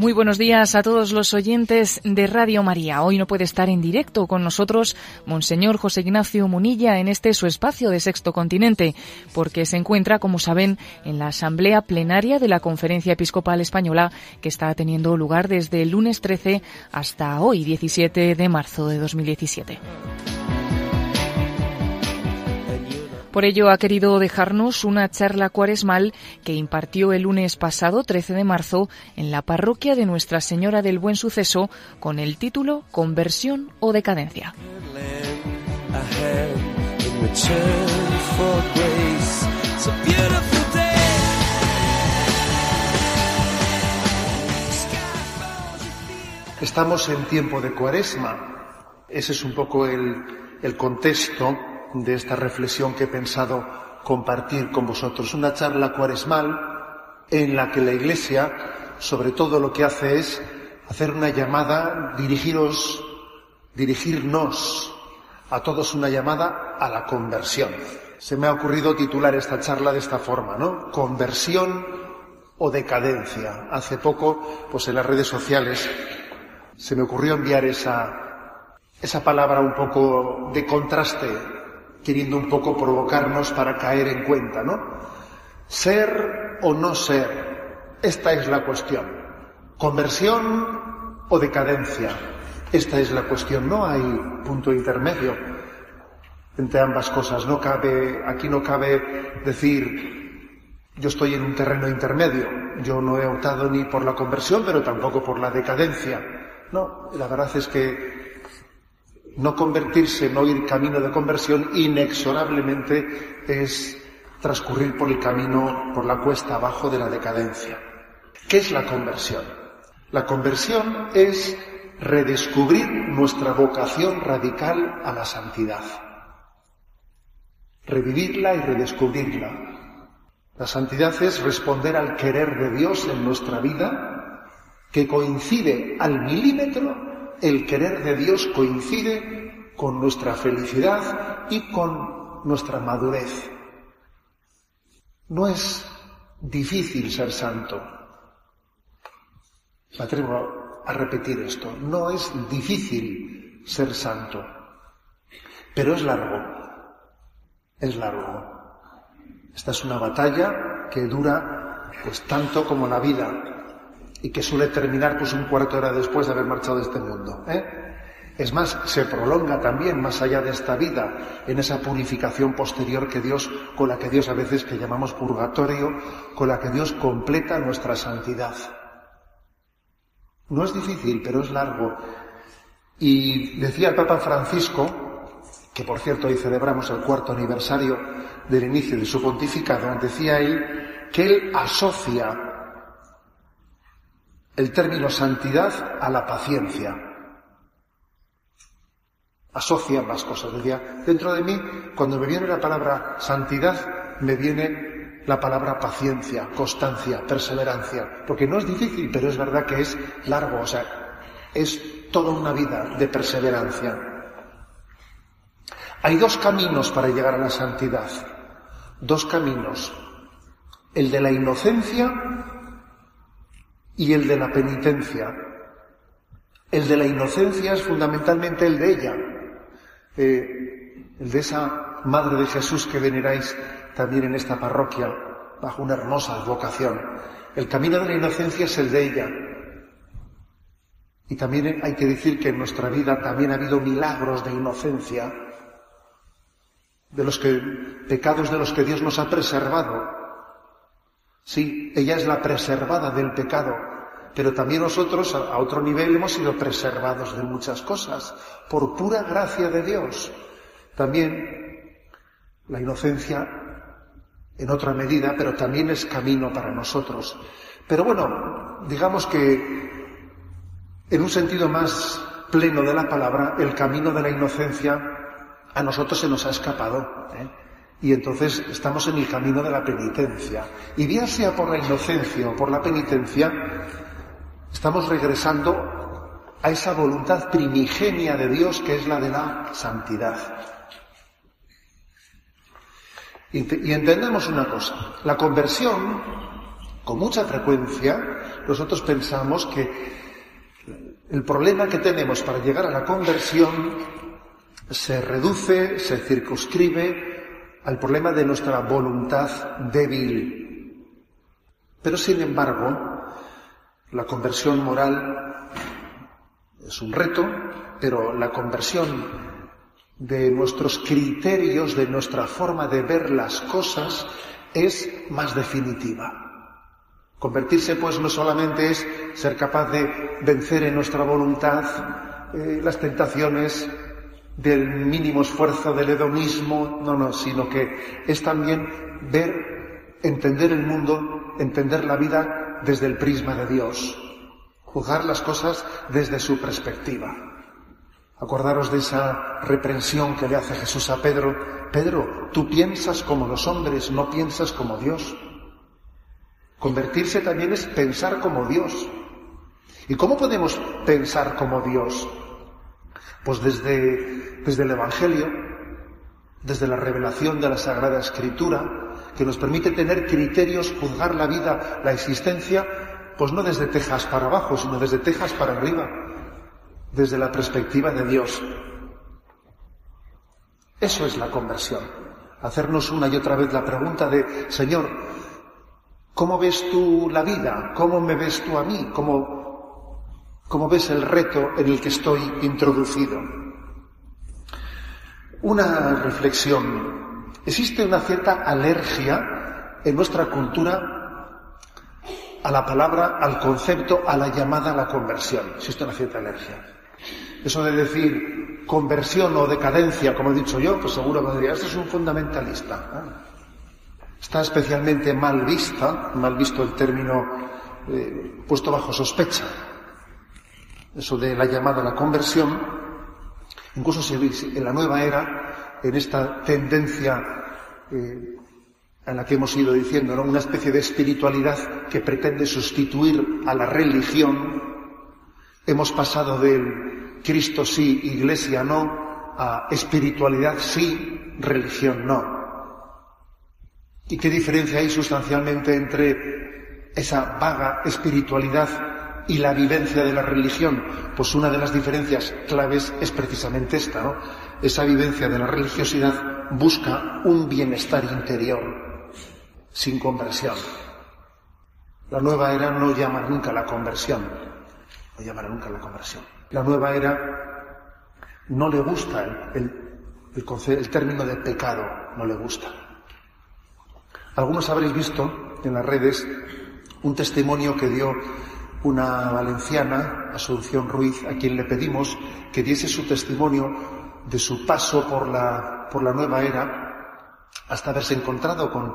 Muy buenos días a todos los oyentes de Radio María. Hoy no puede estar en directo con nosotros Monseñor José Ignacio Munilla en este su espacio de Sexto Continente, porque se encuentra, como saben, en la Asamblea Plenaria de la Conferencia Episcopal Española que está teniendo lugar desde el lunes 13 hasta hoy, 17 de marzo de 2017. Por ello ha querido dejarnos una charla cuaresmal que impartió el lunes pasado, 13 de marzo, en la parroquia de Nuestra Señora del Buen Suceso con el título Conversión o Decadencia. Estamos en tiempo de cuaresma. Ese es un poco el, el contexto de esta reflexión que he pensado compartir con vosotros. Una charla cuaresmal en la que la Iglesia, sobre todo lo que hace es hacer una llamada, dirigiros, dirigirnos a todos una llamada a la conversión. Se me ha ocurrido titular esta charla de esta forma, ¿no? Conversión o decadencia. Hace poco, pues en las redes sociales, se me ocurrió enviar esa, esa palabra un poco de contraste queriendo un poco provocarnos para caer en cuenta, ¿no? Ser o no ser, esta es la cuestión. Conversión o decadencia, esta es la cuestión. No hay punto intermedio entre ambas cosas. No cabe, aquí no cabe decir yo estoy en un terreno intermedio. Yo no he optado ni por la conversión, pero tampoco por la decadencia. No, la verdad es que no convertirse, no ir camino de conversión, inexorablemente es transcurrir por el camino, por la cuesta abajo de la decadencia. ¿Qué es la conversión? La conversión es redescubrir nuestra vocación radical a la santidad. Revivirla y redescubrirla. La santidad es responder al querer de Dios en nuestra vida, que coincide al milímetro el querer de Dios coincide con nuestra felicidad y con nuestra madurez. No es difícil ser santo. Me atrevo a repetir esto. No es difícil ser santo. Pero es largo. Es largo. Esta es una batalla que dura pues tanto como la vida y que suele terminar pues un cuarto de hora después de haber marchado de este mundo. ¿eh? Es más, se prolonga también más allá de esta vida, en esa purificación posterior que Dios, con la que Dios a veces que llamamos purgatorio, con la que Dios completa nuestra santidad. No es difícil, pero es largo. Y decía el Papa Francisco, que por cierto hoy celebramos el cuarto aniversario del inicio de su pontificado, decía él que él asocia el término santidad a la paciencia. Asocia más cosas. Decía, dentro de mí, cuando me viene la palabra santidad, me viene la palabra paciencia, constancia, perseverancia. Porque no es difícil, pero es verdad que es largo, o sea, es toda una vida de perseverancia. Hay dos caminos para llegar a la santidad. Dos caminos. El de la inocencia y el de la penitencia. El de la inocencia es fundamentalmente el de ella, eh, el de esa Madre de Jesús que veneráis también en esta parroquia bajo una hermosa vocación. El camino de la inocencia es el de ella. Y también hay que decir que en nuestra vida también ha habido milagros de inocencia, de los que, pecados de los que Dios nos ha preservado. Sí, ella es la preservada del pecado, pero también nosotros a otro nivel hemos sido preservados de muchas cosas, por pura gracia de Dios. También la inocencia en otra medida, pero también es camino para nosotros. Pero bueno, digamos que en un sentido más pleno de la palabra, el camino de la inocencia a nosotros se nos ha escapado. ¿eh? Y entonces estamos en el camino de la penitencia. Y bien sea por la inocencia o por la penitencia, estamos regresando a esa voluntad primigenia de Dios que es la de la santidad. Y entendemos una cosa, la conversión Con mucha frecuencia nosotros pensamos que el problema que tenemos para llegar a la conversión se reduce, se circunscribe al problema de nuestra voluntad débil. Pero sin embargo, la conversión moral es un reto, pero la conversión de nuestros criterios, de nuestra forma de ver las cosas, es más definitiva. Convertirse, pues, no solamente es ser capaz de vencer en nuestra voluntad eh, las tentaciones del mínimo esfuerzo del hedonismo, no, no, sino que es también ver, entender el mundo, entender la vida desde el prisma de Dios, juzgar las cosas desde su perspectiva. Acordaros de esa reprensión que le hace Jesús a Pedro. Pedro, tú piensas como los hombres, no piensas como Dios. Convertirse también es pensar como Dios. ¿Y cómo podemos pensar como Dios? Pues desde, desde el Evangelio, desde la revelación de la Sagrada Escritura, que nos permite tener criterios, juzgar la vida, la existencia, pues no desde Texas para abajo, sino desde Texas para arriba, desde la perspectiva de Dios. Eso es la conversión. Hacernos una y otra vez la pregunta de, Señor, ¿Cómo ves tú la vida? ¿Cómo me ves tú a mí? ¿Cómo, cómo ves el reto en el que estoy introducido? Una reflexión. Existe una cierta alergia en nuestra cultura a la palabra, al concepto, a la llamada a la conversión. Existe una cierta alergia. Eso de decir conversión o decadencia, como he dicho yo, pues seguro que diría, este es un fundamentalista. Está especialmente mal vista, mal visto el término eh, puesto bajo sospecha. Eso de la llamada a la conversión, incluso si en la nueva era, en esta tendencia eh, en la que hemos ido diciendo, ¿no? una especie de espiritualidad que pretende sustituir a la religión, hemos pasado del Cristo sí, iglesia no, a espiritualidad sí, religión no. ¿Y qué diferencia hay sustancialmente entre esa vaga espiritualidad y la vivencia de la religión? Pues una de las diferencias claves es precisamente esta, ¿no? Esa vivencia de la religiosidad busca un bienestar interior, sin conversión. La nueva era no llama nunca la conversión, no llamará nunca la conversión. La nueva era no le gusta el, el término de pecado, no le gusta. Algunos habréis visto en las redes un testimonio que dio una valenciana, Asunción Ruiz, a quien le pedimos que diese su testimonio de su paso por la, por la nueva era hasta haberse encontrado con,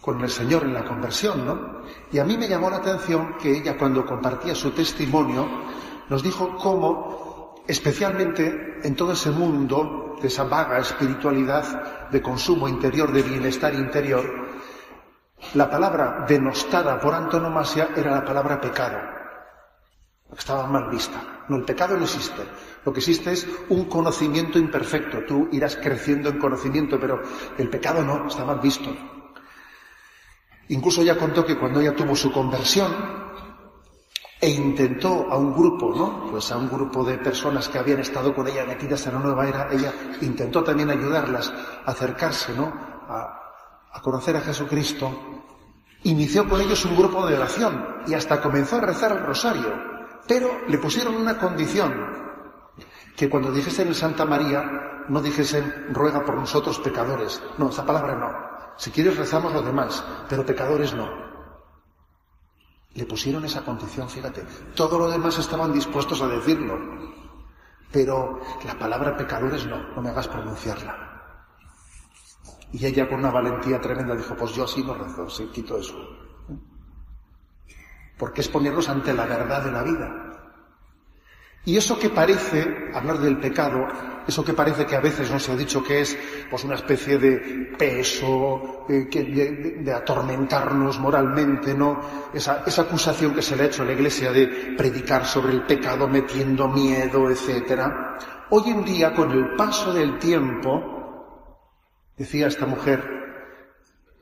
con el Señor en la conversión, ¿no? Y a mí me llamó la atención que ella cuando compartía su testimonio nos dijo cómo, especialmente en todo ese mundo de esa vaga espiritualidad de consumo interior, de bienestar interior, la palabra denostada por antonomasia era la palabra pecado. Estaba mal vista. No, el pecado no existe. Lo que existe es un conocimiento imperfecto. Tú irás creciendo en conocimiento, pero el pecado no, está mal visto. Incluso ella contó que cuando ella tuvo su conversión e intentó a un grupo, ¿no? Pues a un grupo de personas que habían estado con ella metidas en la nueva era, ella intentó también ayudarlas a acercarse, ¿no? A, a conocer a Jesucristo, inició con ellos un grupo de oración y hasta comenzó a rezar el rosario, pero le pusieron una condición, que cuando dijesen en Santa María no dijesen ruega por nosotros pecadores, no, esa palabra no. Si quieres rezamos lo demás, pero pecadores no. Le pusieron esa condición, fíjate. Todo lo demás estaban dispuestos a decirlo, pero la palabra pecadores no, no me hagas pronunciarla. Y ella con una valentía tremenda dijo, pues yo así no rezo, se quito eso. Porque es ponernos ante la verdad de la vida. Y eso que parece, hablar del pecado, eso que parece que a veces nos ha dicho que es pues una especie de peso, eh, de, atormentarnos moralmente, ¿no? Esa, esa acusación que se le ha hecho a la Iglesia de predicar sobre el pecado metiendo miedo, etcétera. Hoy en día, con el paso del tiempo, Decía esta mujer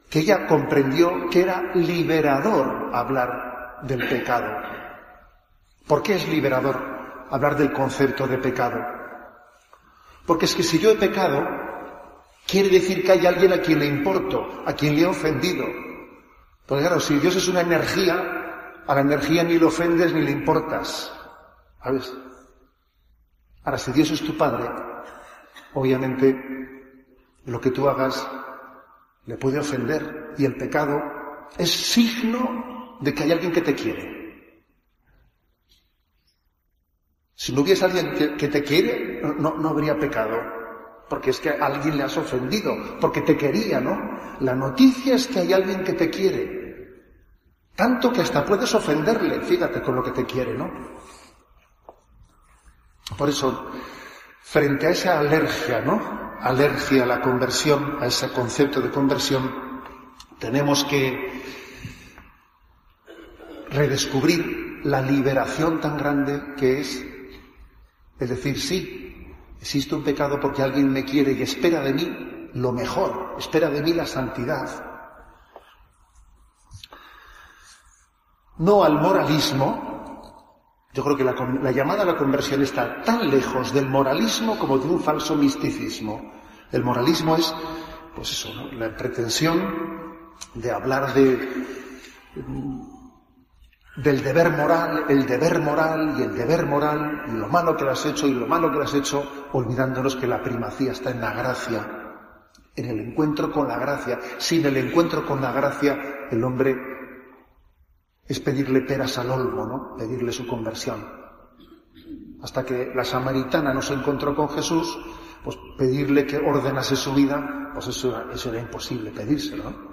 que ella comprendió que era liberador hablar del pecado. ¿Por qué es liberador hablar del concepto de pecado? Porque es que si yo he pecado, quiere decir que hay alguien a quien le importo, a quien le he ofendido. Porque claro, si Dios es una energía, a la energía ni le ofendes ni le importas. ¿Sabes? Ahora, si Dios es tu Padre, obviamente lo que tú hagas le puede ofender y el pecado es signo de que hay alguien que te quiere. Si no hubiese alguien que, te quiere, no, no habría pecado, porque es que a alguien le has ofendido, porque te quería, ¿no? La noticia es que hay alguien que te quiere, tanto que hasta puedes ofenderle, fíjate con lo que te quiere, ¿no? Por eso, frente a esa alergia, ¿no? Alergia a la conversión, a ese concepto de conversión, tenemos que redescubrir la liberación tan grande que es, es decir, sí, existe un pecado porque alguien me quiere y espera de mí lo mejor, espera de mí la santidad. No al moralismo, yo creo que la, llamada a la conversión está tan lejos del moralismo como de un falso misticismo. El moralismo es, pues eso, la pretensión de hablar de, del deber moral, el deber moral y el deber moral, y lo malo que lo has hecho y lo malo que lo has hecho, olvidándonos que la primacía está en la gracia, en el encuentro con la gracia. Sin el encuentro con la gracia, el hombre es pedirle peras al olmo, ¿no? Pedirle su conversión. Hasta que la samaritana no se encontró con Jesús, pues pedirle que ordenase su vida, pues eso, eso era imposible pedírselo, ¿no?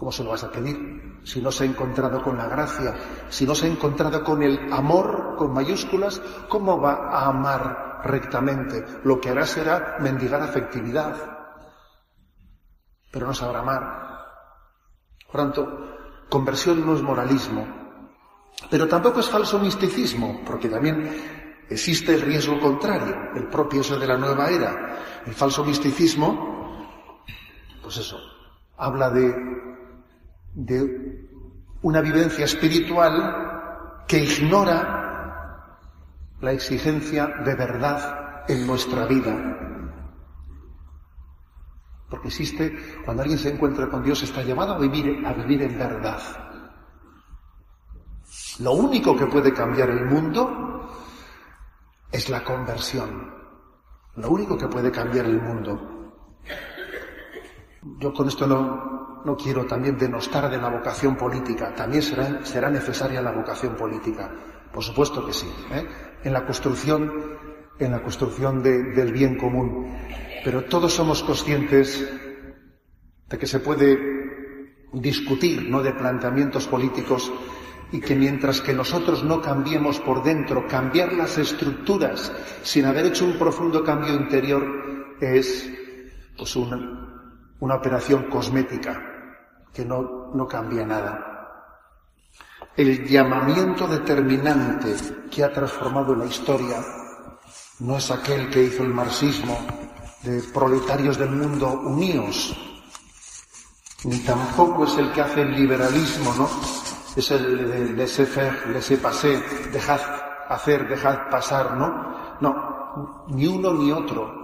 ¿Cómo se lo vas a pedir? Si no se ha encontrado con la gracia, si no se ha encontrado con el amor con mayúsculas, ¿cómo va a amar rectamente? Lo que hará será mendigar afectividad, pero no sabrá amar. Por tanto, Conversión no es moralismo, pero tampoco es falso misticismo, porque también existe el riesgo contrario, el propio eso de la nueva era. El falso misticismo, pues eso, habla de, de una vivencia espiritual que ignora la exigencia de verdad en nuestra vida, porque existe, cuando alguien se encuentra con Dios, está llamado a vivir, a vivir en verdad. Lo único que puede cambiar el mundo es la conversión. Lo único que puede cambiar el mundo. Yo con esto no, no quiero también denostar de la vocación política. También será, será necesaria la vocación política. Por supuesto que sí. ¿eh? En la construcción, en la construcción del bien común. Pero todos somos conscientes de que se puede discutir, no de planteamientos políticos, y que mientras que nosotros no cambiemos por dentro, cambiar las estructuras sin haber hecho un profundo cambio interior es pues una, una operación cosmética que no, no cambia nada. El llamamiento determinante que ha transformado la historia no es aquel que hizo el marxismo de proletarios del mundo unidos, ni tampoco es el que hace el liberalismo, ¿no? Es el de laissez-faire, laissez-passer, dejad hacer, dejad pasar, ¿no? No, ni uno ni otro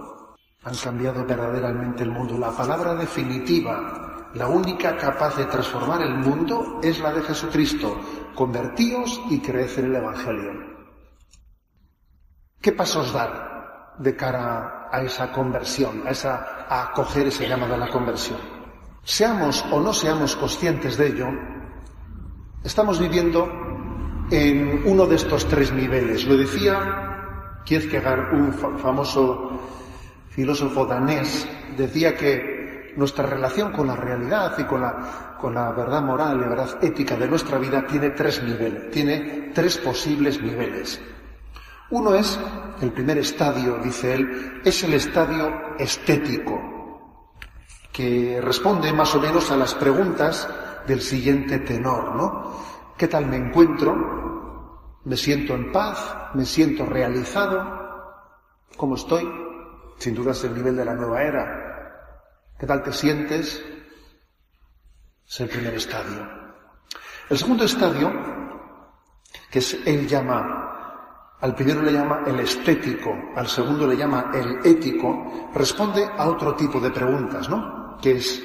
han cambiado verdaderamente el mundo. La palabra definitiva, la única capaz de transformar el mundo es la de Jesucristo. Convertíos y creed en el Evangelio. ¿Qué pasos dar de cara a esa conversión, a, esa, a acoger ese llamado a la conversión. Seamos o no seamos conscientes de ello, estamos viviendo en uno de estos tres niveles. Lo decía Kierkegaard, un famoso filósofo danés, decía que nuestra relación con la realidad y con la, con la verdad moral y la verdad ética de nuestra vida tiene tres niveles, tiene tres posibles niveles. Uno es, el primer estadio, dice él, es el estadio estético, que responde más o menos a las preguntas del siguiente tenor, ¿no? ¿Qué tal me encuentro? ¿Me siento en paz? ¿Me siento realizado? ¿Cómo estoy? Sin duda es el nivel de la nueva era. ¿Qué tal te sientes? Es el primer estadio. El segundo estadio, que es él llama, al primero le llama el estético, al segundo le llama el ético, responde a otro tipo de preguntas, ¿no? Que es,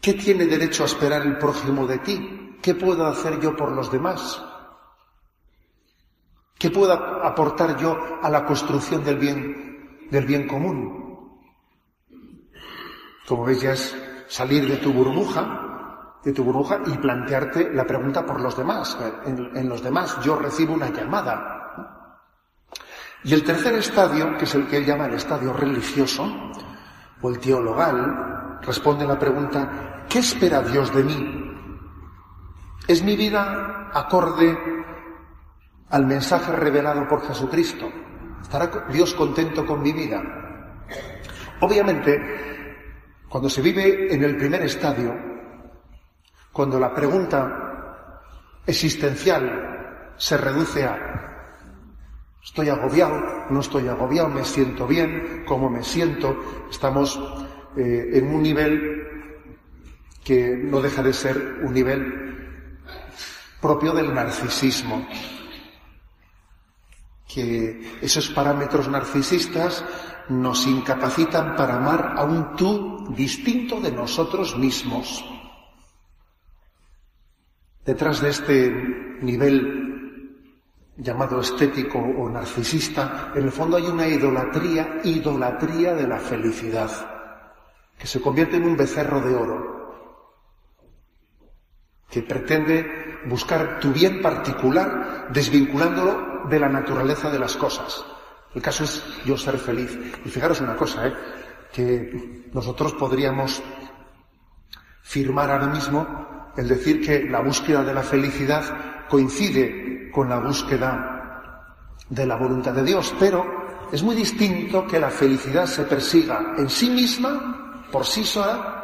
¿qué tiene derecho a esperar el prójimo de ti? ¿Qué puedo hacer yo por los demás? ¿Qué puedo aportar yo a la construcción del bien, del bien común? Como veis, ya es salir de tu burbuja, de tu burbuja y plantearte la pregunta por los demás. En, los demás yo recibo una llamada. Y el tercer estadio, que es el que él llama el estadio religioso, o el teologal, responde la pregunta, ¿qué espera Dios de mí? ¿Es mi vida acorde al mensaje revelado por Jesucristo? ¿Estará Dios contento con mi vida? Obviamente, cuando se vive en el primer estadio, cuando la pregunta existencial se reduce a ¿estoy agobiado? ¿No estoy agobiado? ¿Me siento bien? ¿Cómo me siento? Estamos eh, en un nivel que no deja de ser un nivel propio del narcisismo que esos parámetros narcisistas nos incapacitan para amar a un tú distinto de nosotros mismos. Detrás de este nivel llamado estético o narcisista, en el fondo hay una idolatría, idolatría de la felicidad, que se convierte en un becerro de oro, que pretende buscar tu bien particular desvinculándolo de la naturaleza de las cosas. El caso es yo ser feliz. Y fijaros una cosa, ¿eh? que nosotros podríamos firmar ahora mismo el decir que la búsqueda de la felicidad coincide con la búsqueda de la voluntad de Dios, pero es muy distinto que la felicidad se persiga en sí misma, por sí sola,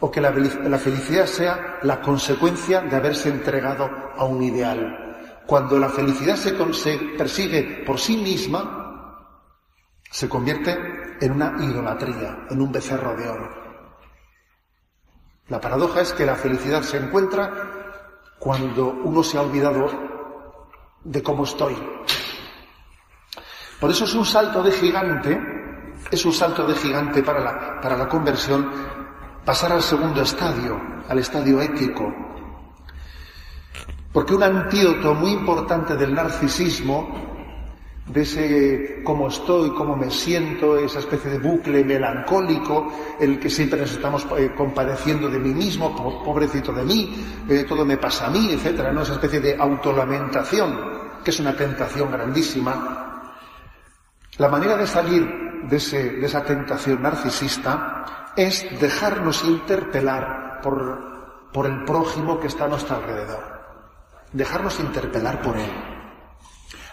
o que la, felicidad sea la consecuencia de haberse entregado a un ideal. Cuando la felicidad se, se persigue por sí misma, se convierte en una idolatría, en un becerro de oro. La paradoja es que la felicidad se encuentra cuando uno se ha olvidado de cómo estoy. Por eso es un salto de gigante, es un salto de gigante para la, para la conversión, pasar al segundo estadio, al estadio ético. Porque un antídoto muy importante del narcisismo de ese cómo estoy, cómo me siento, esa especie de bucle melancólico, el que siempre nos estamos eh, compadeciendo de mí mismo, pobrecito de mí, eh, todo me pasa a mí, etcétera, ¿no? Esa especie de autolamentación, que es una tentación grandísima. La manera de salir de, ese, de esa tentación narcisista es dejarnos interpelar por, por el prójimo que está a nuestro alrededor. Dejarnos interpelar por él.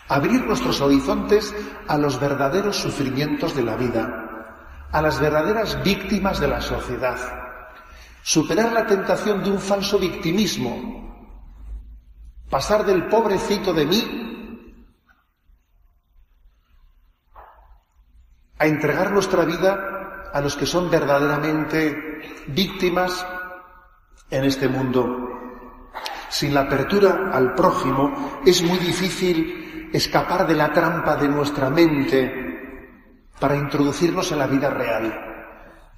Abrir nuestros horizontes a los verdaderos sufrimientos de la vida, a las verdaderas víctimas de la sociedad, superar la tentación de un falso victimismo, pasar del pobrecito de mí a entregar nuestra vida a los que son verdaderamente víctimas en este mundo. Sin la apertura al prójimo es muy difícil escapar de la trampa de nuestra mente para introducirnos en la vida real.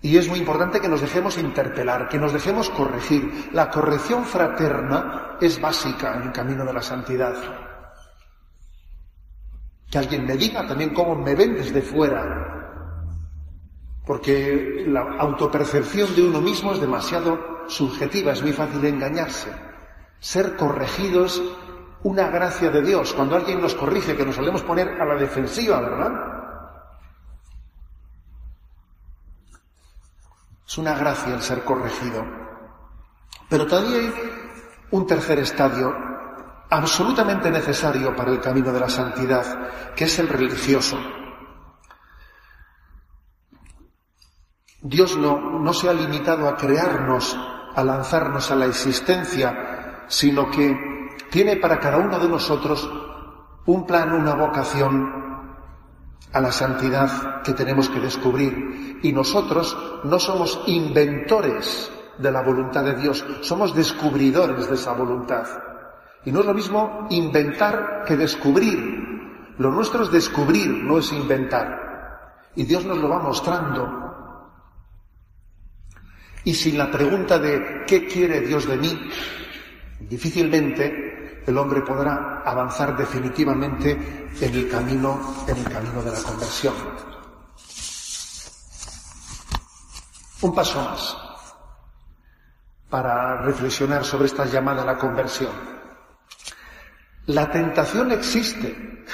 Y es muy importante que nos dejemos interpelar, que nos dejemos corregir. La corrección fraterna es básica en el camino de la santidad. Que alguien me diga también cómo me ven desde fuera. Porque la autopercepción de uno mismo es demasiado subjetiva, es muy fácil engañarse. Ser corregidos una gracia de Dios. Cuando alguien nos corrige, que nos solemos poner a la defensiva, ¿verdad? Es una gracia el ser corregido. Pero también hay un tercer estadio absolutamente necesario para el camino de la santidad, que es el religioso. Dios no, no se ha limitado a crearnos, a lanzarnos a la existencia, sino que tiene para cada uno de nosotros un plan, una vocación a la santidad que tenemos que descubrir. Y nosotros no somos inventores de la voluntad de Dios, somos descubridores de esa voluntad. Y no es lo mismo inventar que descubrir. Lo nuestro es descubrir, no es inventar. Y Dios nos lo va mostrando. Y sin la pregunta de ¿qué quiere Dios de mí? Difícilmente el hombre podrá avanzar definitivamente en el camino, en el camino de la conversión. Un paso más para reflexionar sobre esta llamada a la conversión. La tentación existe.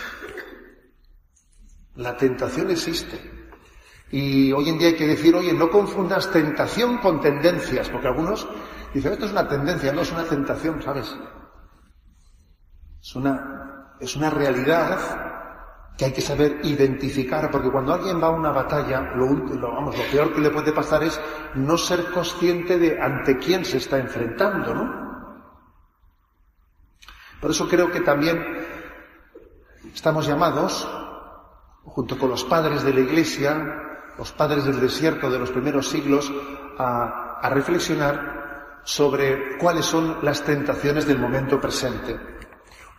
La tentación existe. Y hoy en día hay que decir, oye, no confundas tentación con tendencias, porque algunos dicen, esto es una tendencia, no es una tentación, ¿sabes? Es una, es una realidad que hay que saber identificar, porque cuando alguien va a una batalla, lo, vamos, lo peor que le puede pasar es no ser consciente de ante quién se está enfrentando, ¿no? Por eso creo que también estamos llamados, junto con los padres de la Iglesia, los padres del desierto de los primeros siglos, a, reflexionar sobre cuáles son las tentaciones del momento presente.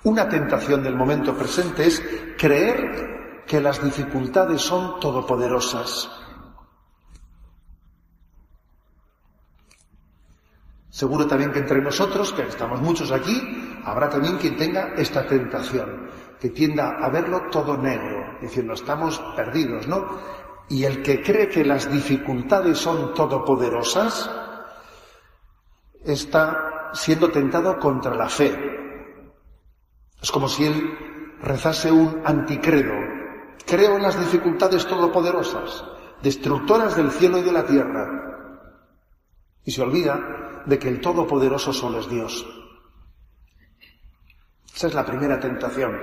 Una tentación del momento presente es creer que las dificultades son todopoderosas. Seguro también que entre nosotros, que estamos muchos aquí, habrá también quien tenga esta tentación, que tienda a verlo todo negro, diciendo estamos perdidos, ¿no? Y el que cree que las dificultades son todopoderosas, está siendo tentado contra la fe, es como si él rezase un anticredo. Creo en las dificultades todopoderosas, destructoras del cielo y de la tierra. Y se olvida de que el Todopoderoso solo es Dios. Esa es la primera tentación.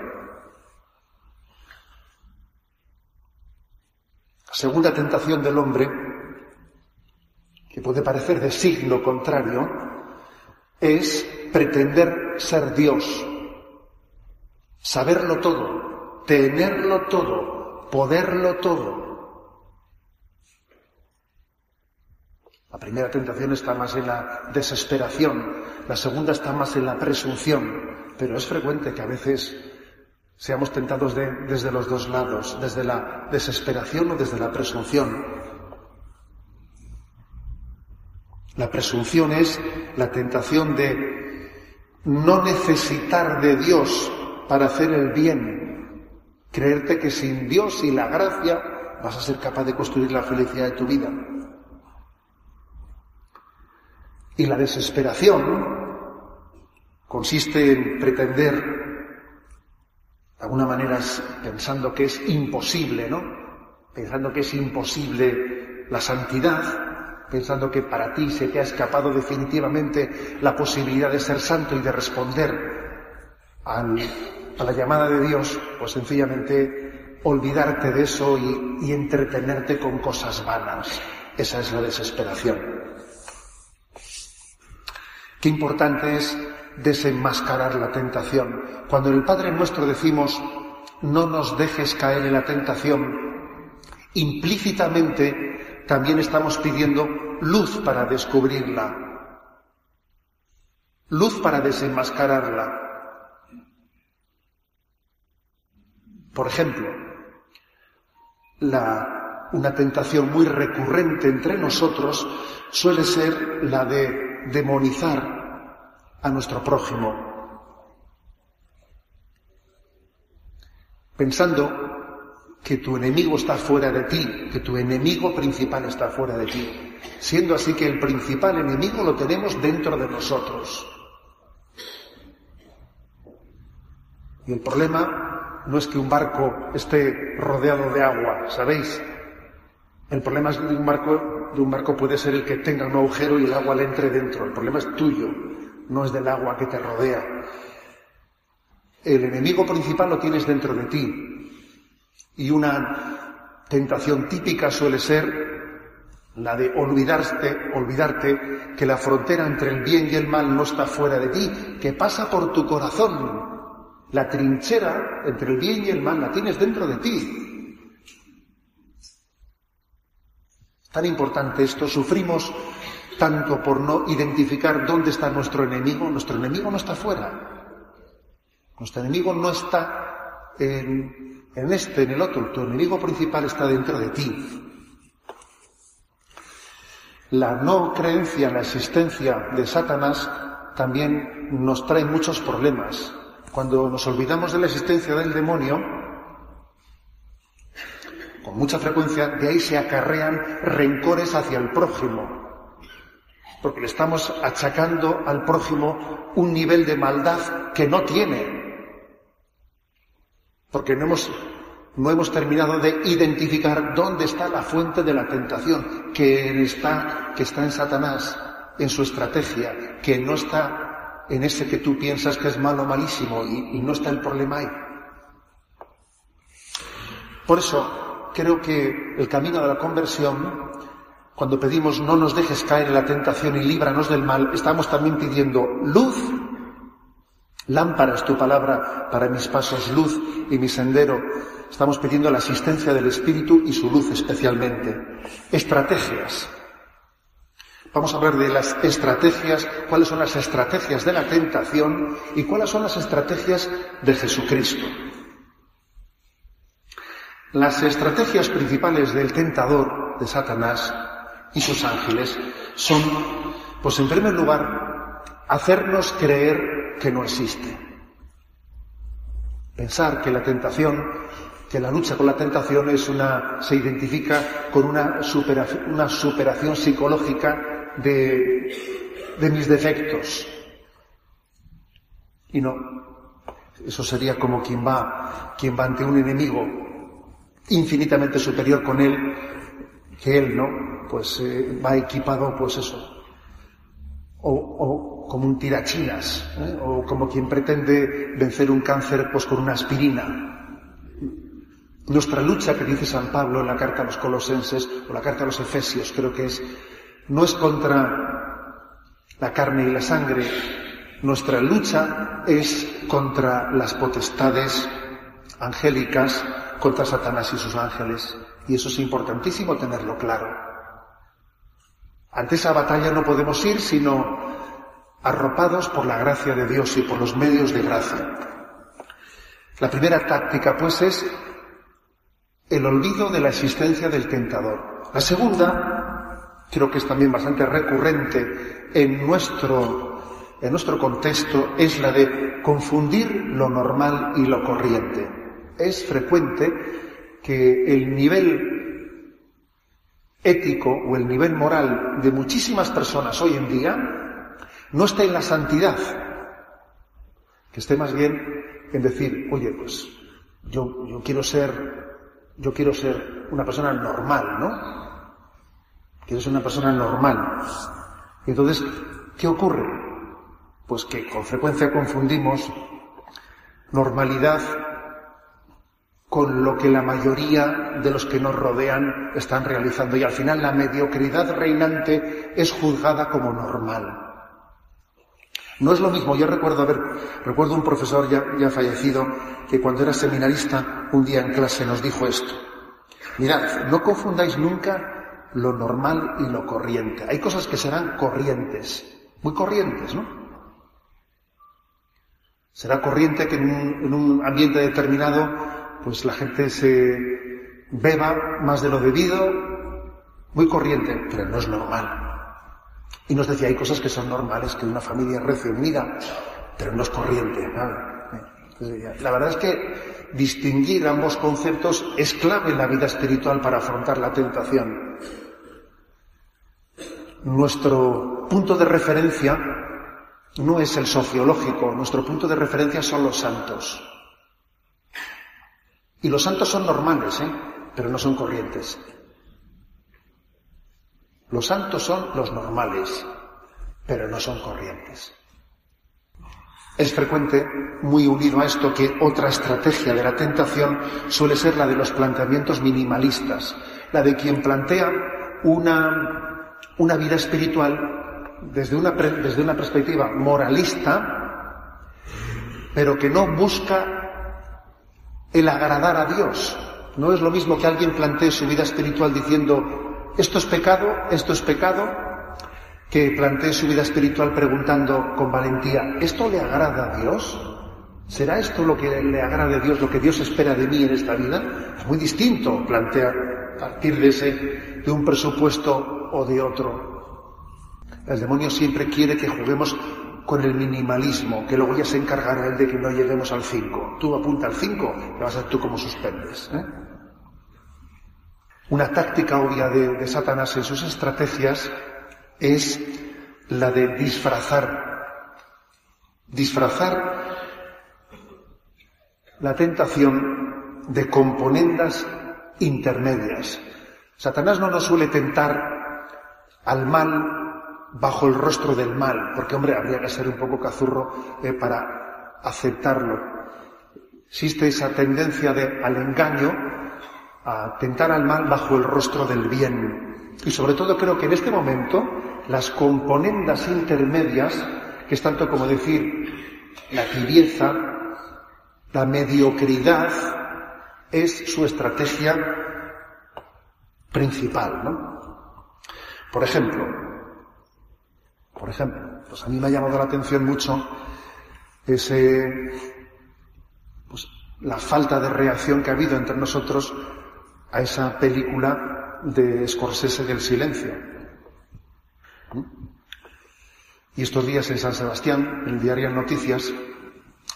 La segunda tentación del hombre, que puede parecer de signo contrario, es pretender ser Dios saberlo todo, tenerlo todo, poderlo todo. La primera tentación está más en la desesperación, la segunda está más en la presunción, pero es frecuente que a veces seamos tentados desde los dos lados, desde la desesperación o desde la presunción. La presunción es la tentación de no necesitar de Dios para hacer el bien. Creerte que sin Dios y la gracia vas a ser capaz de construir la felicidad de tu vida. Y la desesperación consiste en pretender, de alguna manera pensando que es imposible, ¿no? Pensando que es imposible la santidad, pensando que para ti se te ha escapado definitivamente la posibilidad de ser santo y de responder a la llamada de Dios, pues sencillamente olvidarte de eso y entretenerte con cosas vanas. Esa es la desesperación. Qué importante es desenmascarar la tentación. Cuando en el Padre nuestro decimos, no nos dejes caer en la tentación, implícitamente también estamos pidiendo luz para descubrirla, luz para desenmascararla. Por ejemplo, una tentación muy recurrente entre nosotros suele ser la de demonizar a nuestro prójimo. Pensando que tu enemigo está fuera de ti, que tu enemigo principal está fuera de ti, siendo así que el principal enemigo lo tenemos dentro de nosotros. Y el problema no es que un barco esté rodeado de agua, ¿sabéis? El problema es de un barco, de un barco puede ser el que tenga un agujero y el agua le entre dentro. El problema es tuyo, no es del agua que te rodea. El enemigo principal lo tienes dentro de ti. Y una tentación típica suele ser la de olvidarte, olvidarte que la frontera entre el bien y el mal no está fuera de ti, que pasa por tu corazón, la trinchera entre el bien y el mal la tienes dentro de ti. Tan importante esto, sufrimos tanto por no identificar dónde está nuestro enemigo. Nuestro enemigo no está fuera. Nuestro enemigo no está en, este, en el otro. Tu enemigo principal está dentro de ti. La no creencia en la existencia de Satanás también nos trae muchos problemas. Cuando nos olvidamos de la existencia del demonio, con mucha frecuencia de ahí se acarrean rencores hacia el prójimo, porque le estamos achacando al prójimo un nivel de maldad que no tiene, porque no hemos, no hemos terminado de identificar dónde está la fuente de la tentación, que está, que está en Satanás, en su estrategia, que no está en ese que tú piensas que es malo, malísimo, y, no está el problema ahí. Por eso creo que el camino de la conversión, cuando pedimos no nos dejes caer en la tentación y líbranos del mal, estamos también pidiendo luz, lámpara es tu palabra para mis pasos, luz y mi sendero. Estamos pidiendo la asistencia del Espíritu y su luz especialmente. Estrategias Vamos a hablar de las estrategias, cuáles son las estrategias de la tentación y cuáles son las estrategias de Jesucristo. Las estrategias principales del tentador, de Satanás y sus ángeles, son, pues en primer lugar, hacernos creer que no existe. Pensar que la tentación, que la lucha con la tentación es una, se identifica con una superación, una superación psicológica de, de mis defectos. Y no, eso sería como quien va, quien va ante un enemigo infinitamente superior con él, que él, ¿no? Pues eh, va equipado, pues eso. O, o como un tirachinas, ¿eh? o como quien pretende vencer un cáncer, pues con una aspirina. Nuestra lucha que dice San Pablo en la carta a los colosenses, o la carta a los efesios, creo que es, no es contra la carne y la sangre. Nuestra lucha es contra las potestades angélicas, contra Satanás y sus ángeles. Y eso es importantísimo tenerlo claro. Ante esa batalla no podemos ir sino arropados por la gracia de Dios y por los medios de gracia. La primera táctica, pues, es el olvido de la existencia del tentador. La segunda creo que es también bastante recurrente en nuestro, en nuestro contexto, es la de confundir lo normal y lo corriente. Es frecuente que el nivel ético o el nivel moral de muchísimas personas hoy en día no esté en la santidad, que esté más bien en decir, oye, pues yo, yo quiero ser, yo quiero ser una persona normal, ¿no? que eres una persona normal. Y entonces, ¿qué ocurre? Pues que con frecuencia confundimos normalidad con lo que la mayoría de los que nos rodean están realizando y al final la mediocridad reinante es juzgada como normal. No es lo mismo, yo recuerdo ver, recuerdo un profesor ya, ya fallecido que cuando era seminarista un día en clase nos dijo esto. Mirad, no confundáis nunca lo normal y lo corriente. Hay cosas que serán corrientes, muy corrientes, ¿no? Será corriente que en un, ambiente determinado, pues la gente se beba más de lo debido, muy corriente, pero no es normal. Y nos decía, hay cosas que son normales, que una familia rece unida, pero no es corriente. La verdad es que distinguir ambos conceptos es clave en la vida espiritual para afrontar la tentación. Nuestro punto de referencia no es el sociológico, nuestro punto de referencia son los santos. Y los santos son normales, ¿eh? pero no son corrientes. Los santos son los normales, pero no son corrientes. Es frecuente, muy unido a esto, que otra estrategia de la tentación suele ser la de los planteamientos minimalistas, la de quien plantea una una vida espiritual desde una, desde una perspectiva moralista, pero que no busca el agradar a Dios. No es lo mismo que alguien plantee su vida espiritual diciendo, esto es pecado, esto es pecado, que plantee su vida espiritual preguntando con valentía, ¿esto le agrada a Dios? ¿Será esto lo que le agrada a Dios, lo que Dios espera de mí en esta vida? Es muy distinto plantear partir de ese, de un presupuesto o de otro. El demonio siempre quiere que juguemos con el minimalismo, que luego ya se encargará él de que no lleguemos al 5. Tú apunta al 5, que vas a ser tú como suspendes. ¿eh? Una táctica obvia de, Satanás en sus estrategias es la de disfrazar, disfrazar la tentación de componendas intermedias. Satanás no nos suele tentar al mal bajo el rostro del mal, porque hombre, habría que ser un poco cazurro eh, para aceptarlo. Existe esa tendencia de, al engaño, a tentar al mal bajo el rostro del bien. Y sobre todo creo que en este momento las componendas intermedias, que es tanto como decir la tibieza, la mediocridad, es su estrategia principal, ¿no? Por ejemplo, por ejemplo, pues a mí me ha llamado la atención mucho ese, pues, la falta de reacción que ha habido entre nosotros a esa película de Scorsese del silencio. Y estos días en San Sebastián, en el diario Noticias,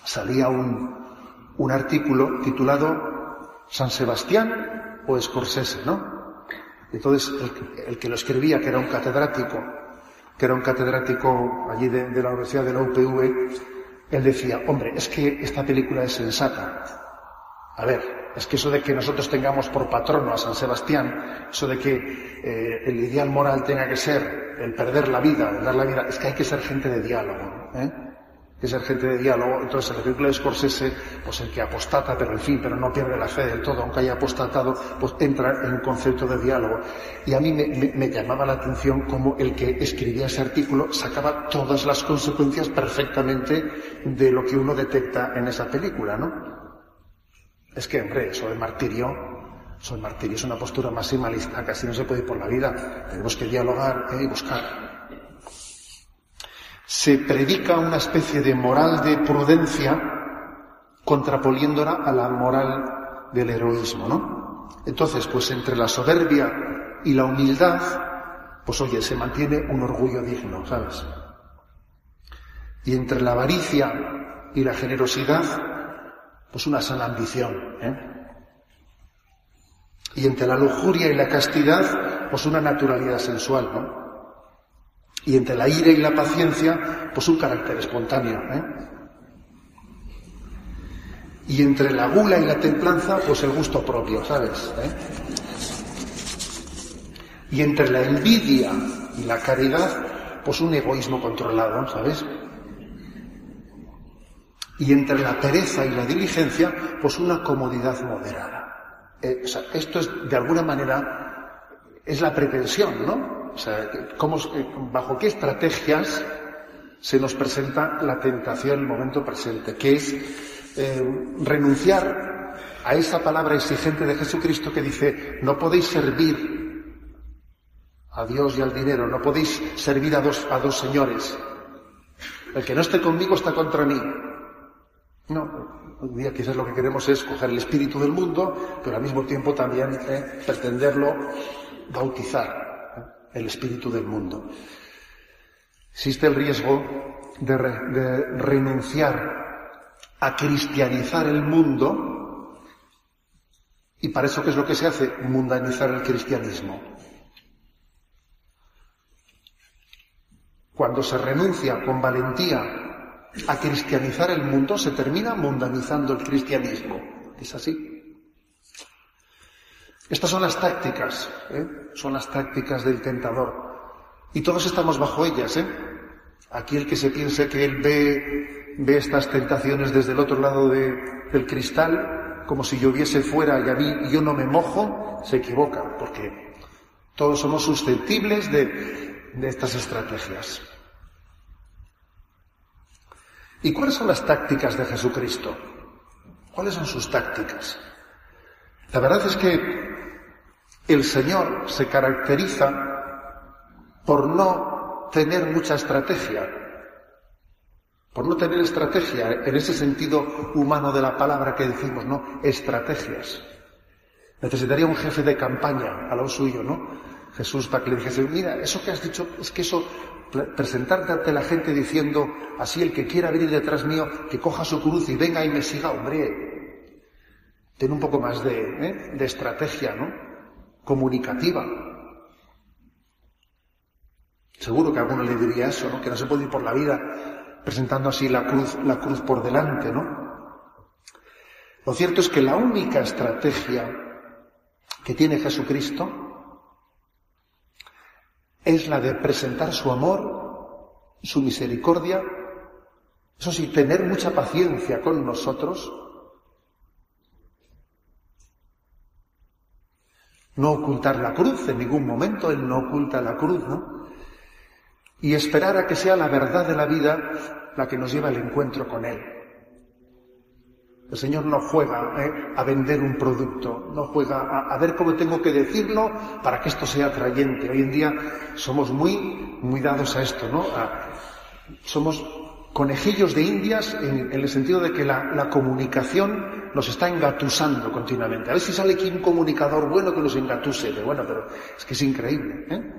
salía un, un artículo titulado San Sebastián o Scorsese, ¿no? Entonces, el, el, que lo escribía, que era un catedrático que era un catedrático allí de, la Universidad de la UPV, él decía, hombre, es que esta película es sensata. A ver, es que eso de que nosotros tengamos por patrono a San Sebastián, eso de que eh, el ideal moral tenga que ser el perder la vida, el dar la vida, es que hay que ser gente de diálogo. ¿eh? Que ser gente de diálogo. Entonces, en la película de Scorsese, pues el que apostata, pero en fin, pero no pierde la fe del todo, aunque haya apostatado, pues entra en un concepto de diálogo. Y a mí me, llamaba la atención cómo el que escribía ese artículo sacaba todas las consecuencias perfectamente de lo que uno detecta en esa película, ¿no? Es que, hombre, eso de martirio, eso de martirio es una postura maximalista, casi no se puede ir por la vida. Tenemos que dialogar ¿eh? y buscar se predica una especie de moral de prudencia contraponiéndola a la moral del heroísmo, ¿no? Entonces, pues entre la soberbia y la humildad, pues oye, se mantiene un orgullo digno, ¿sabes? Y entre la avaricia y la generosidad, pues una sana ambición, ¿eh? Y entre la lujuria y la castidad, pues una naturalidad sensual, ¿no? Y entre la ira y la paciencia, pues un carácter espontáneo. ¿eh? Y entre la gula y la templanza, pues el gusto propio, ¿sabes? ¿Eh? Y entre la envidia y la caridad, pues un egoísmo controlado, ¿sabes? Y entre la pereza y la diligencia, pues una comodidad moderada. Eh, esto es, de alguna manera, es la pretensión, ¿no? O sea, ¿bajo qué estrategias se nos presenta la tentación en el momento presente? Que es eh, renunciar a esa palabra exigente de Jesucristo que dice, no podéis servir a Dios y al dinero, no podéis servir a dos, a dos señores. El que no esté conmigo está contra mí. No, hoy día quizás lo que queremos es coger el espíritu del mundo, pero al mismo tiempo también eh, pretenderlo bautizar el espíritu del mundo. Existe el riesgo de, renunciar a cristianizar el mundo y para eso qué es lo que se hace? Mundanizar el cristianismo. Cuando se renuncia con valentía a cristianizar el mundo, se termina mundanizando el cristianismo. ¿Es así? Estas son las tácticas, ¿eh? son las tácticas del tentador. Y todos estamos bajo ellas. ¿eh? Aquí el que se piense que él ve, ve estas tentaciones desde el otro lado del cristal, como si lloviese fuera y a mí yo no me mojo, se equivoca, porque todos somos susceptibles de, de estas estrategias. ¿Y cuáles son las tácticas de Jesucristo? ¿Cuáles son sus tácticas? La verdad es que el Señor se caracteriza por no tener mucha estrategia, por no tener estrategia en ese sentido humano de la palabra que decimos, ¿no? Estrategias. Necesitaría un jefe de campaña a lo suyo, ¿no? Jesús para que le dijese, mira, eso que has dicho, es que eso, presentarte ante la gente diciendo, así el que quiera venir detrás mío, que coja su cruz y venga y me siga, hombre, ten un poco más de, ¿eh? de estrategia, ¿no? Comunicativa. Seguro que alguno le diría eso, ¿no? Que no se puede ir por la vida presentando así la cruz, la cruz por delante, ¿no? Lo cierto es que la única estrategia que tiene Jesucristo es la de presentar su amor, su misericordia, eso sí, tener mucha paciencia con nosotros, no ocultar la cruz en ningún momento, Él no oculta la cruz, ¿no? Y esperar a que sea la verdad de la vida la que nos lleva al encuentro con Él. El Señor no juega ¿eh? a vender un producto, no juega a, ver cómo tengo que decirlo para que esto sea atrayente. Hoy en día somos muy, muy dados a esto, ¿no? somos conejillos de indias en, el sentido de que la, comunicación nos está engatusando continuamente. A ver si sale aquí un comunicador bueno que nos engatuse. De, bueno, pero es que es increíble. ¿eh?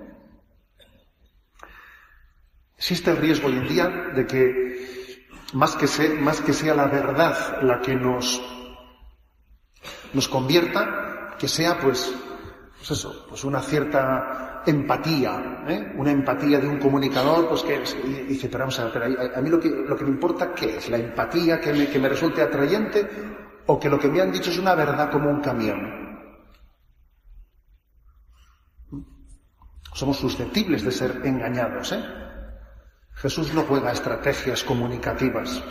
Existe el riesgo hoy en día de que más que, más que sea la verdad la que nos, nos convierta, que sea pues, pues eso, pues una cierta empatía, ¿eh? una empatía de un comunicador, pues que dice, pero vamos a ver, a, mí lo que, lo que me importa, ¿qué es? ¿La empatía que me, que me resulte atrayente o que lo que me han dicho es una verdad como un camión? Somos susceptibles de ser engañados, ¿eh? Jesús no juega estrategias comunicativas.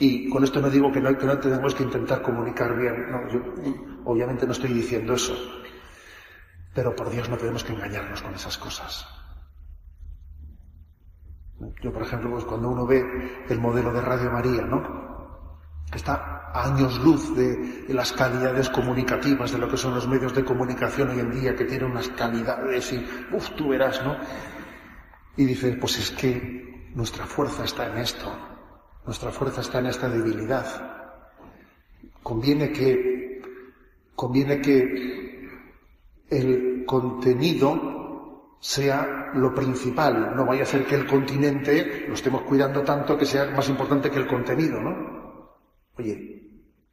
Y con esto no digo que no, que no tenemos que intentar comunicar bien. No, yo, obviamente no estoy diciendo eso. Pero por Dios no tenemos que engañarnos con esas cosas. Yo, por ejemplo, pues cuando uno ve el modelo de Radio María, ¿no? Está a años luz de, las calidades comunicativas de lo que son los medios de comunicación hoy en día, que tienen unas calidades y, uff, tú verás, ¿no? Y dice, pues es que nuestra fuerza está en esto, nuestra fuerza está en esta debilidad. Conviene que, conviene que el contenido sea lo principal, no vaya a ser que el continente lo estemos cuidando tanto que sea más importante que el contenido, ¿no? Oye,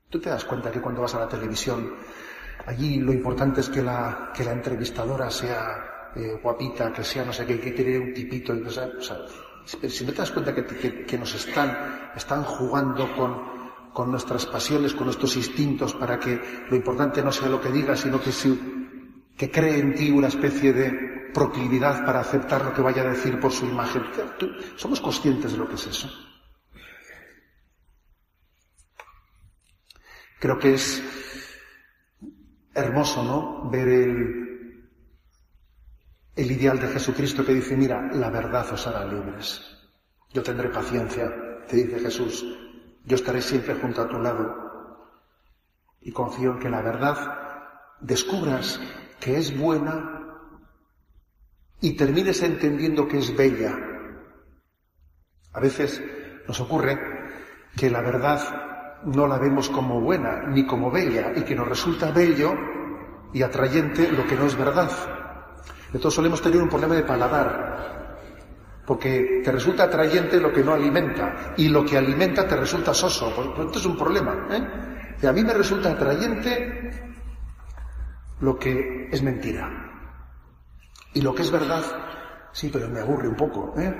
tú te das cuenta que cuando vas a la televisión, allí lo importante es que la, que la entrevistadora sea eh, guapita, que sea no sé qué, que tiene un tipito, y, o sea, si no te das cuenta que, nos están, están jugando con, con, nuestras pasiones, con nuestros instintos, para que lo importante no sea lo que digas, sino que, que cree en ti una especie de proclividad para aceptar lo que vaya a decir por su imagen. Somos conscientes de lo que es eso. Creo que es hermoso, ¿no? Ver el, el ideal de Jesucristo que dice, mira, la verdad os hará libres. Yo tendré paciencia, te dice Jesús, yo estaré siempre junto a tu lado. Y confío en que la verdad descubras que es buena y termines entendiendo que es bella. A veces nos ocurre que la verdad no la vemos como buena ni como bella y que nos resulta bello y atrayente lo que no es verdad. Entonces solemos tener un problema de paladar, porque te resulta atrayente lo que no alimenta, y lo que alimenta te resulta soso. Esto es un problema. ¿eh? a mí me resulta atrayente lo que es mentira. Y lo que es verdad, sí, pero me aburre un poco. ¿eh?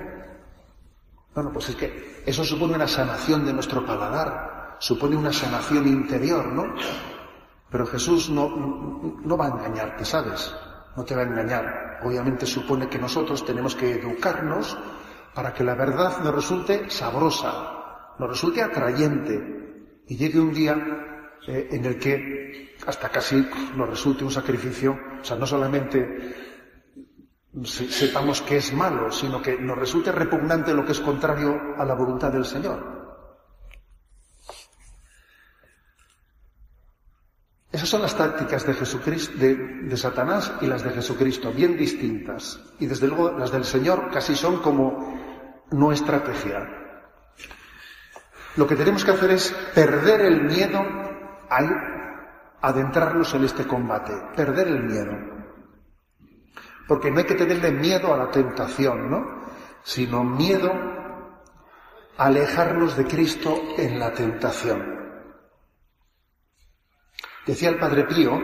Bueno, pues es que eso supone una sanación de nuestro paladar, supone una sanación interior, ¿no? Pero Jesús no, no va a engañarte, ¿sabes? no te va a engañar. Obviamente supone que nosotros tenemos que educarnos para que la verdad nos resulte sabrosa, nos resulte atrayente y llegue un día eh, en el que hasta casi nos resulte un sacrificio, o sea, no solamente sepamos que es malo, sino que nos resulte repugnante lo que es contrario a la voluntad del Señor. Esas son las tácticas de, Jesucristo, de, Satanás y las de Jesucristo, bien distintas. Y desde luego las del Señor casi son como no estrategia. Lo que tenemos que hacer es perder el miedo al adentrarnos en este combate, perder el miedo. Porque no hay que tenerle miedo a la tentación, ¿no? Sino miedo a alejarnos de Cristo en la tentación. Decía el Padre Pío,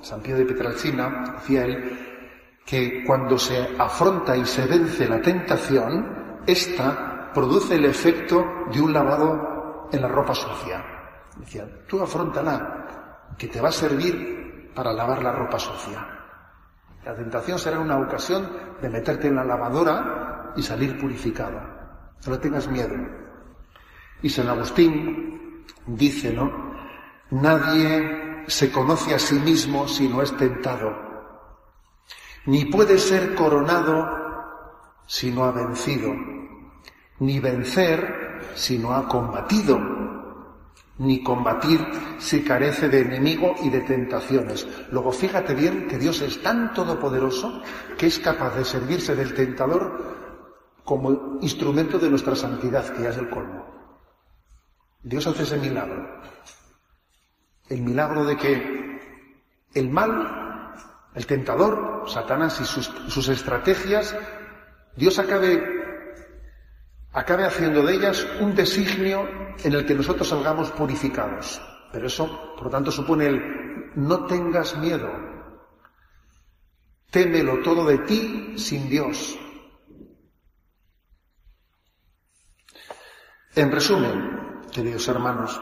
San Pío de Petralcina, decía él, que cuando se afronta y se vence la tentación, esta produce el efecto de un lavado en la ropa sucia. Decía, tú afrontala, que te va a servir para lavar la ropa sucia. La tentación será una ocasión de meterte en la lavadora y salir purificado. No tengas miedo. Y San Agustín dice, ¿no? Nadie se conoce a sí mismo si no es tentado, ni puede ser coronado si no ha vencido, ni vencer si no ha combatido, ni combatir si carece de enemigo y de tentaciones. Luego fíjate bien que Dios es tan todopoderoso que es capaz de servirse del tentador como instrumento de nuestra santidad, que ya es el colmo. Dios hace ese milagro el milagro de que el mal, el tentador, Satanás y sus, estrategias, Dios acabe, acabe haciendo de ellas un designio en el que nosotros salgamos purificados. Pero eso, por lo tanto, supone el no tengas miedo. Témelo todo de ti sin Dios. En resumen, queridos hermanos,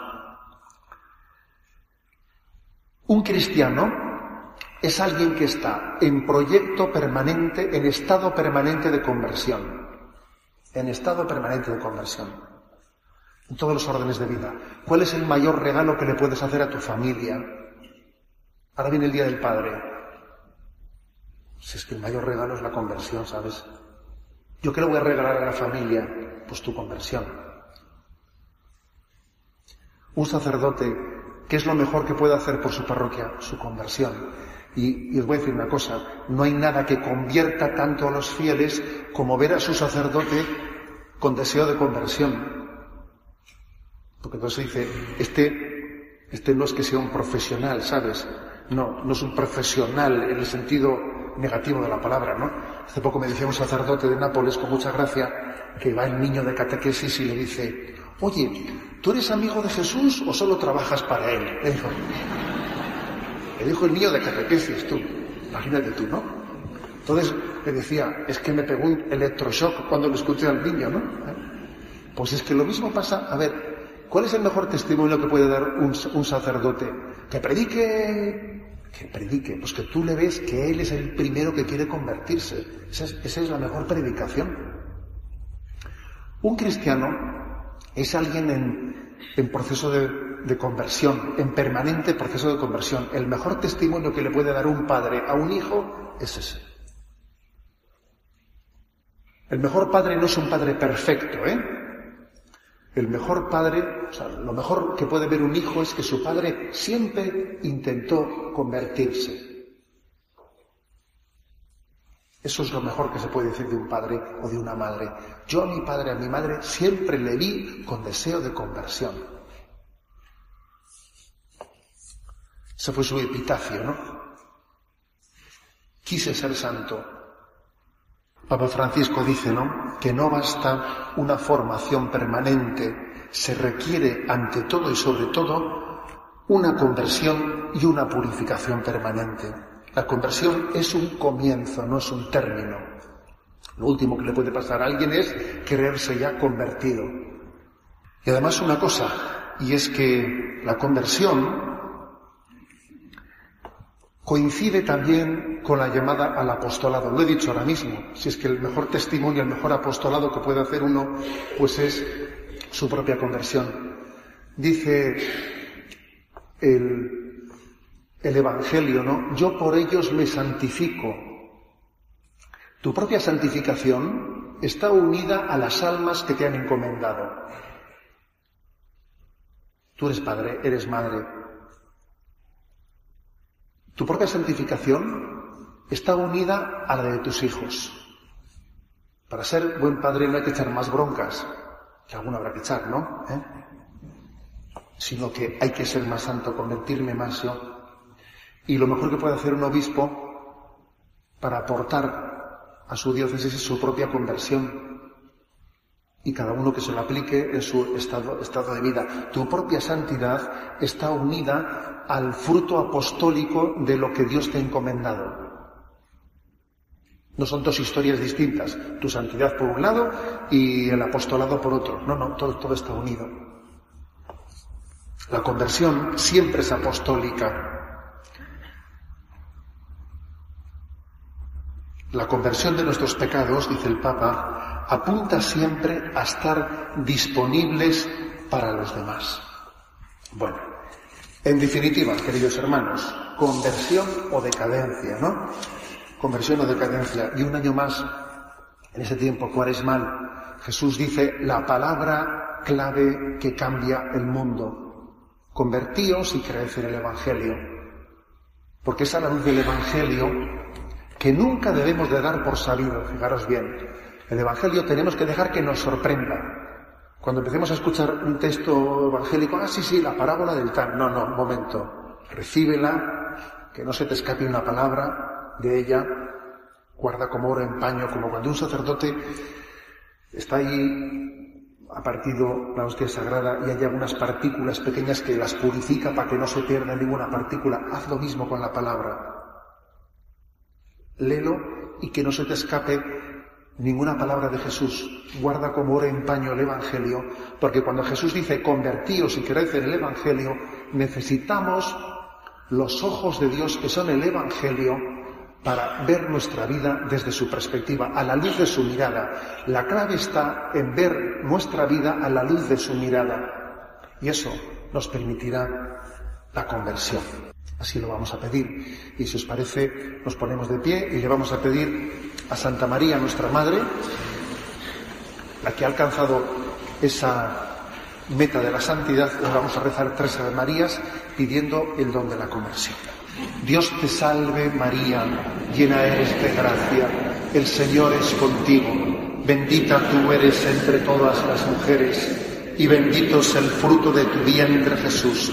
un cristiano es alguien que está en proyecto permanente, en estado permanente de conversión. En estado permanente de conversión. En todos los órdenes de vida. ¿Cuál es el mayor regalo que le puedes hacer a tu familia? Ahora viene el Día del Padre. Si es que el mayor regalo es la conversión, ¿sabes? ¿Yo qué le voy a regalar a la familia? Pues tu conversión. Un sacerdote ¿Qué es lo mejor que puede hacer por su parroquia? Su conversión. Y, os voy a decir una cosa, no hay nada que convierta tanto a los fieles como ver a su sacerdote con deseo de conversión. Porque entonces dice, este, este no es que sea un profesional, ¿sabes? No, no es un profesional en el sentido negativo de la palabra, ¿no? Hace poco me decía un sacerdote de Nápoles con mucha gracia que va el niño de catequesis y le dice, Oye, ¿tú eres amigo de Jesús o solo trabajas para él? El niño de catequesis, tú. Imagínate tú, ¿no? Entonces le decía, es que me pegó un electroshock cuando le escuché al niño, ¿no? Pues es que lo mismo pasa, a ver, ¿cuál es el mejor testimonio que puede dar un, sacerdote? Que predique, que predique, pues que tú le ves que él es el primero que quiere convertirse. Esa es, esa es la mejor predicación. Un cristiano es alguien en, proceso de, conversión, en permanente proceso de conversión. El mejor testimonio que le puede dar un padre a un hijo es ese. El mejor padre no es un padre perfecto, ¿eh? El mejor padre, o sea, lo mejor que puede ver un hijo es que su padre siempre intentó convertirse. Eso es lo mejor que se puede decir de un padre o de una madre. Yo a mi padre, a mi madre, siempre le vi con deseo de conversión. Ese fue su epitafio, ¿no? Quise ser santo. Papa Francisco dice, ¿no? Que no basta una formación permanente, se requiere ante todo y sobre todo una conversión y una purificación permanente. La conversión es un comienzo, no es un término. Lo último que le puede pasar a alguien es creerse ya convertido. Y además una cosa, y es que la conversión coincide también con la llamada al apostolado. Lo he dicho ahora mismo, si es que el mejor testimonio, el mejor apostolado que puede hacer uno, pues es su propia conversión. Dice el el Evangelio, ¿no? Yo por ellos me santifico. Tu propia santificación está unida a las almas que te han encomendado. Tú eres padre, eres madre. Tu propia santificación está unida a la de tus hijos. Para ser buen padre no hay que echar más broncas, que alguna habrá que echar, ¿no? ¿Eh? Sino que hay que ser más santo, convertirme más yo. Y lo mejor que puede hacer un obispo para aportar a su diócesis es su propia conversión y cada uno que se lo aplique en su estado, estado de vida. Tu propia santidad está unida al fruto apostólico de lo que Dios te ha encomendado. No son dos historias distintas, tu santidad por un lado y el apostolado por otro. No, no, todo, todo está unido. La conversión siempre es apostólica. La conversión de nuestros pecados, dice el Papa, apunta siempre a estar disponibles para los demás. Bueno, en definitiva, queridos hermanos, conversión o decadencia, ¿no? Conversión o decadencia. Y un año más, en ese tiempo cuaresmal, Jesús dice la palabra clave que cambia el mundo. Convertíos y creed en el Evangelio. Porque es a la luz del Evangelio que nunca debemos de dar por sabido, fijaros bien, el Evangelio tenemos que dejar que nos sorprenda. Cuando empecemos a escuchar un texto evangélico, ah, sí, sí, la parábola del tal. No, no, un momento. Recíbela, que no se te escape una palabra de ella. Guarda como oro en paño, como cuando un sacerdote está ahí, ha partido la hostia sagrada y hay algunas partículas pequeñas que las purifica para que no se pierda ninguna partícula. Haz lo mismo con la palabra. Léelo y que no se te escape ninguna palabra de Jesús. Guarda como oro en paño el Evangelio, porque cuando Jesús dice convertíos y creed en el Evangelio, necesitamos los ojos de Dios que son el Evangelio para ver nuestra vida desde su perspectiva, a la luz de su mirada. La clave está en ver nuestra vida a la luz de su mirada. Y eso nos permitirá la conversión. Así lo vamos a pedir. Y si os parece, nos ponemos de pie y le vamos a pedir a Santa María, nuestra Madre, la que ha alcanzado esa meta de la santidad, le vamos a rezar tres Ave Marías pidiendo el don de la conversión. Dios te salve María, llena eres de gracia, el Señor es contigo, bendita tú eres entre todas las mujeres y bendito es el fruto de tu vientre Jesús.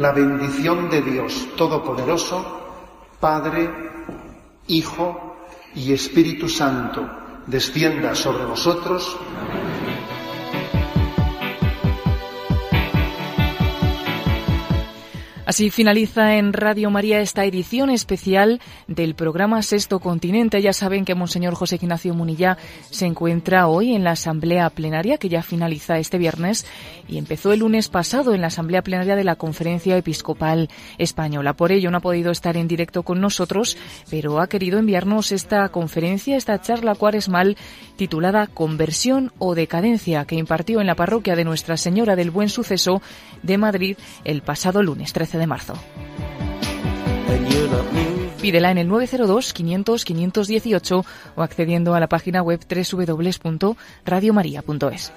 La bendición de Dios Todopoderoso, Padre, Hijo y Espíritu Santo, descienda sobre vosotros. Así finaliza en Radio María esta edición especial del programa Sexto Continente. Ya saben que Monseñor José Ignacio Munilla se encuentra hoy en la Asamblea Plenaria, que ya finaliza este viernes y empezó el lunes pasado en la Asamblea Plenaria de la Conferencia Episcopal Española. Por ello no ha podido estar en directo con nosotros, pero ha querido enviarnos esta conferencia, esta charla cuaresmal titulada Conversión o Decadencia, que impartió en la parroquia de Nuestra Señora del Buen Suceso de Madrid el pasado lunes 13 de marzo. Pídela en el 902 500 518 o accediendo a la página web www.radiomaria.es.